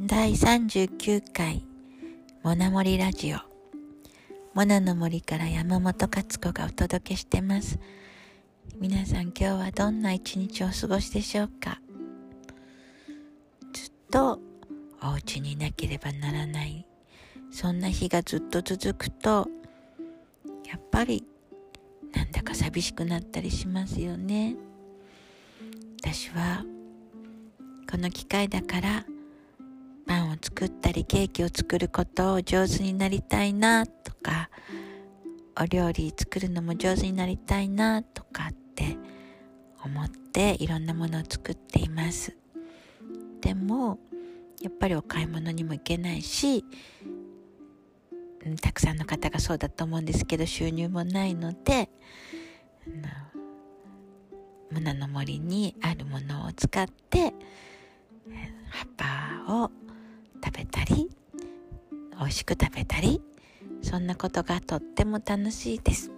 第39回モナモリラジオ。モナの森から山本勝子がお届けしてます。皆さん今日はどんな一日をお過ごしでしょうか？ずっとお家にいなければならない。そんな日がずっと続くとやっぱりなんだか寂しくなったりしますよね。私はこの機会だから作ったりケーキを作ることを上手になりたいなとかお料理作るのも上手になりたいなとかって思っていろんなものを作っています。でもやっぱりお買い物にも行けないし、たくさんの方がそうだと思うんですけど収入もないのでムナの森にあるものを使って葉っぱを食べたり美味しく食べたりそんなことがとっても楽しいです。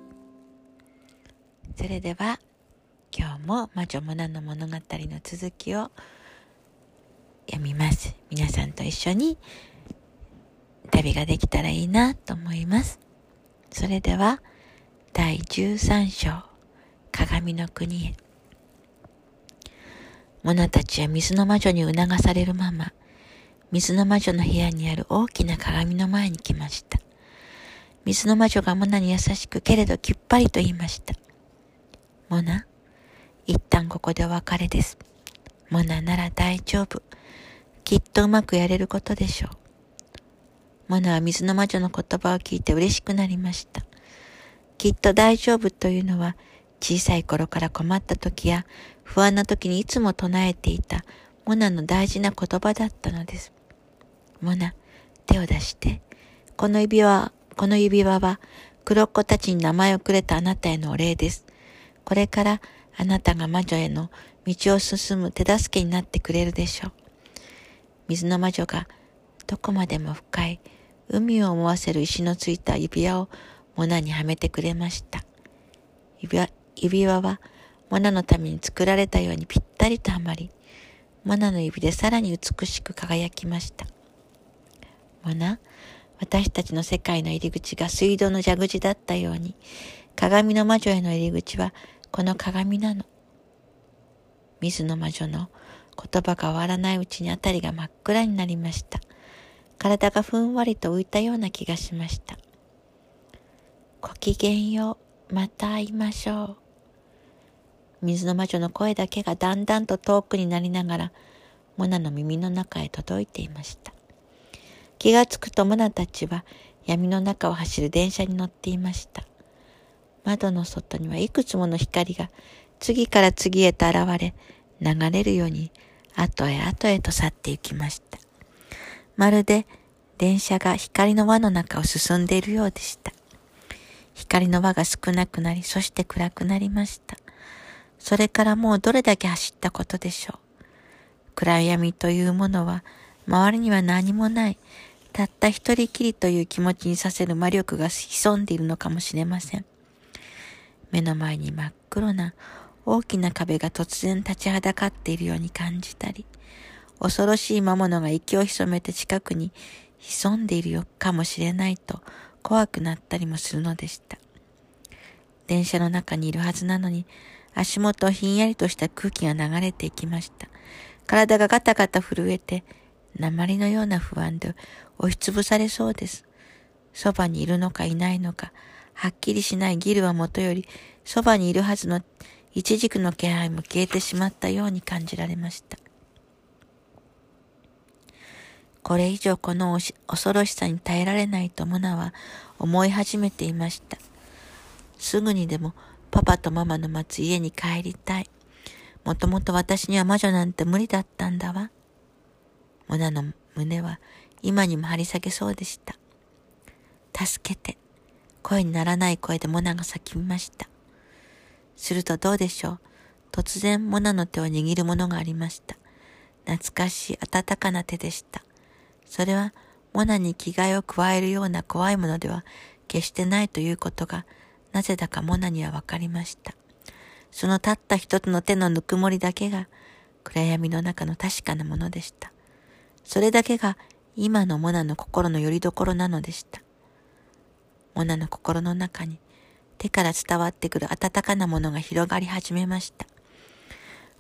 それでは今日も魔女モナの物語の続きを読みます。皆さんと一緒に旅ができたらいいなと思います。それでは第13章鏡の国へ。モナたちは水の魔女に促されるまま、水の魔女の部屋にある大きな鏡の前に来ました。水の魔女がモナに優しくけれどきっぱりと言いました。モナ、一旦ここでお別れです。モナなら大丈夫。きっとうまくやれることでしょう。モナは水の魔女の言葉を聞いて嬉しくなりました。きっと大丈夫というのは小さい頃から困った時や不安な時にいつも唱えていたモナの大事な言葉だったのです。モナ、手を出して。この指輪、この指輪は黒っ子たちに名前をくれたあなたへのお礼です。これからあなたが魔女への道を進む手助けになってくれるでしょう。水の魔女がどこまでも深い海を思わせる石のついた指輪をモナにはめてくれました。指輪指輪はモナのために作られたようにぴったりとはまり、モナの指でさらに美しく輝きました。モナ、私たちの世界の入り口が水道の蛇口だったように、鏡の魔女への入り口はこの鏡なの。水の魔女の言葉が終わらないうちにあたりが真っ暗になりました。体がふんわりと浮いたような気がしました。ごきげんよう、また会いましょう。水の魔女の声だけがだんだんと遠くになりながら、モナの耳の中へ届いていました。気がつくとモナたちは闇の中を走る電車に乗っていました。窓の外にはいくつもの光が次から次へと現れ、流れるように後へ後へと去って行きました。まるで電車が光の輪の中を進んでいるようでした。光の輪が少なくなり、そして暗くなりました。それからもうどれだけ走ったことでしょう。暗闇というものは、周りには何もない、たった一人きりという気持ちにさせる魔力が潜んでいるのかもしれません。目の前に真っ黒な大きな壁が突然立ちはだかっているように感じたり、恐ろしい魔物が息を潜めて近くに潜んでいるよかもしれないと怖くなったりもするのでした。電車の中にいるはずなのに、足元ひんやりとした空気が流れていきました。体がガタガタ震えて、鉛のような不安で押しつぶされそうです。そばにいるのかいないのか、はっきりしないギルはもとより、そばにいるはずの一軸の気配も消えてしまったように感じられました。これ以上この恐ろしさに耐えられないとモナは思い始めていました。すぐにでもパパとママの待つ家に帰りたい。もともと私には魔女なんて無理だったんだわ。モナの胸は今にも張り裂けそうでした。助けて。声にならない声でモナが叫びました。するとどうでしょう。突然モナの手を握るものがありました。懐かしい温かな手でした。それはモナに着替えを加えるような怖いものでは決してないということがなぜだかモナにはわかりました。そのたった一つの手のぬくもりだけが暗闇の中の確かなものでした。それだけが今のモナの心の拠り所なのでした。モナの心の中に手から伝わってくる温かなものが広がり始めました。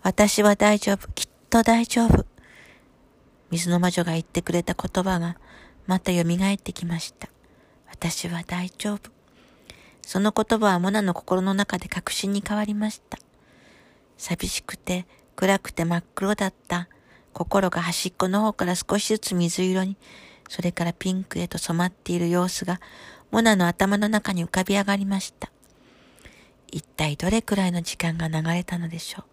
私は大丈夫、きっと大丈夫。水の魔女が言ってくれた言葉がまた蘇ってきました。私は大丈夫。その言葉はモナの心の中で確信に変わりました。寂しくて暗くて真っ黒だった心が端っこの方から少しずつ水色に、それからピンクへと染まっている様子が、モナの頭の中に浮かび上がりました。一体どれくらいの時間が流れたのでしょう？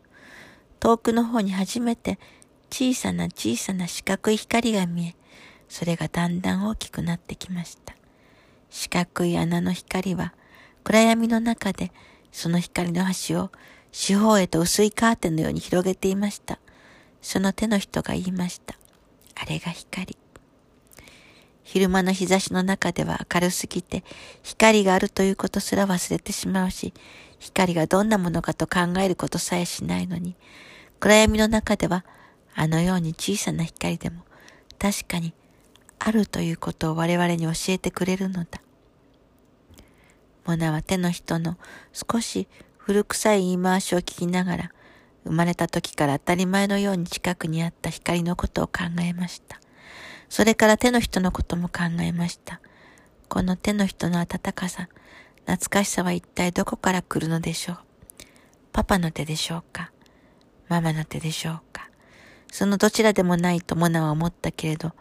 遠くの方に初めて小さな小さな四角い光が見え、それがだんだん大きくなってきました。四角い穴の光は暗闇の中でその光の端を四方へと薄いカーテンのように広げていました。その手の人が言いました。あれが光。昼間の日差しの中では明るすぎて、光があるということすら忘れてしまうし、光がどんなものかと考えることさえしないのに、暗闇の中では、あのように小さな光でも、確かにあるということを我々に教えてくれるのだ。モナは手の人の少し古臭い言い回しを聞きながら、生まれた時から当たり前のように近くにあった光のことを考えました。それから手の人のことも考えました。この手の人の温かさ、懐かしさは一体どこから来るのでしょう？パパの手でしょうか？ママの手でしょうか？そのどちらでもないとモナは思ったけれど、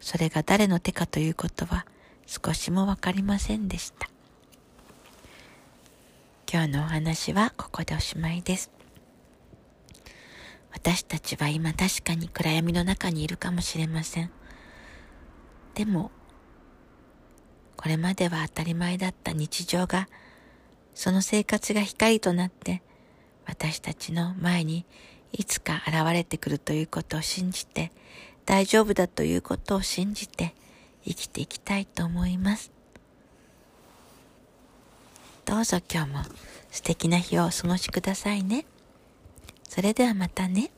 それが誰の手かということは少しもわかりませんでした。今日のお話はここでおしまいです。私たちは今確かに暗闇の中にいるかもしれません。でも、これまでは当たり前だった日常が、その生活が光となって、私たちの前にいつか現れてくるということを信じて、大丈夫だということを信じて生きていきたいと思います。どうぞ今日も素敵な日をお過ごしくださいね。それではまたね。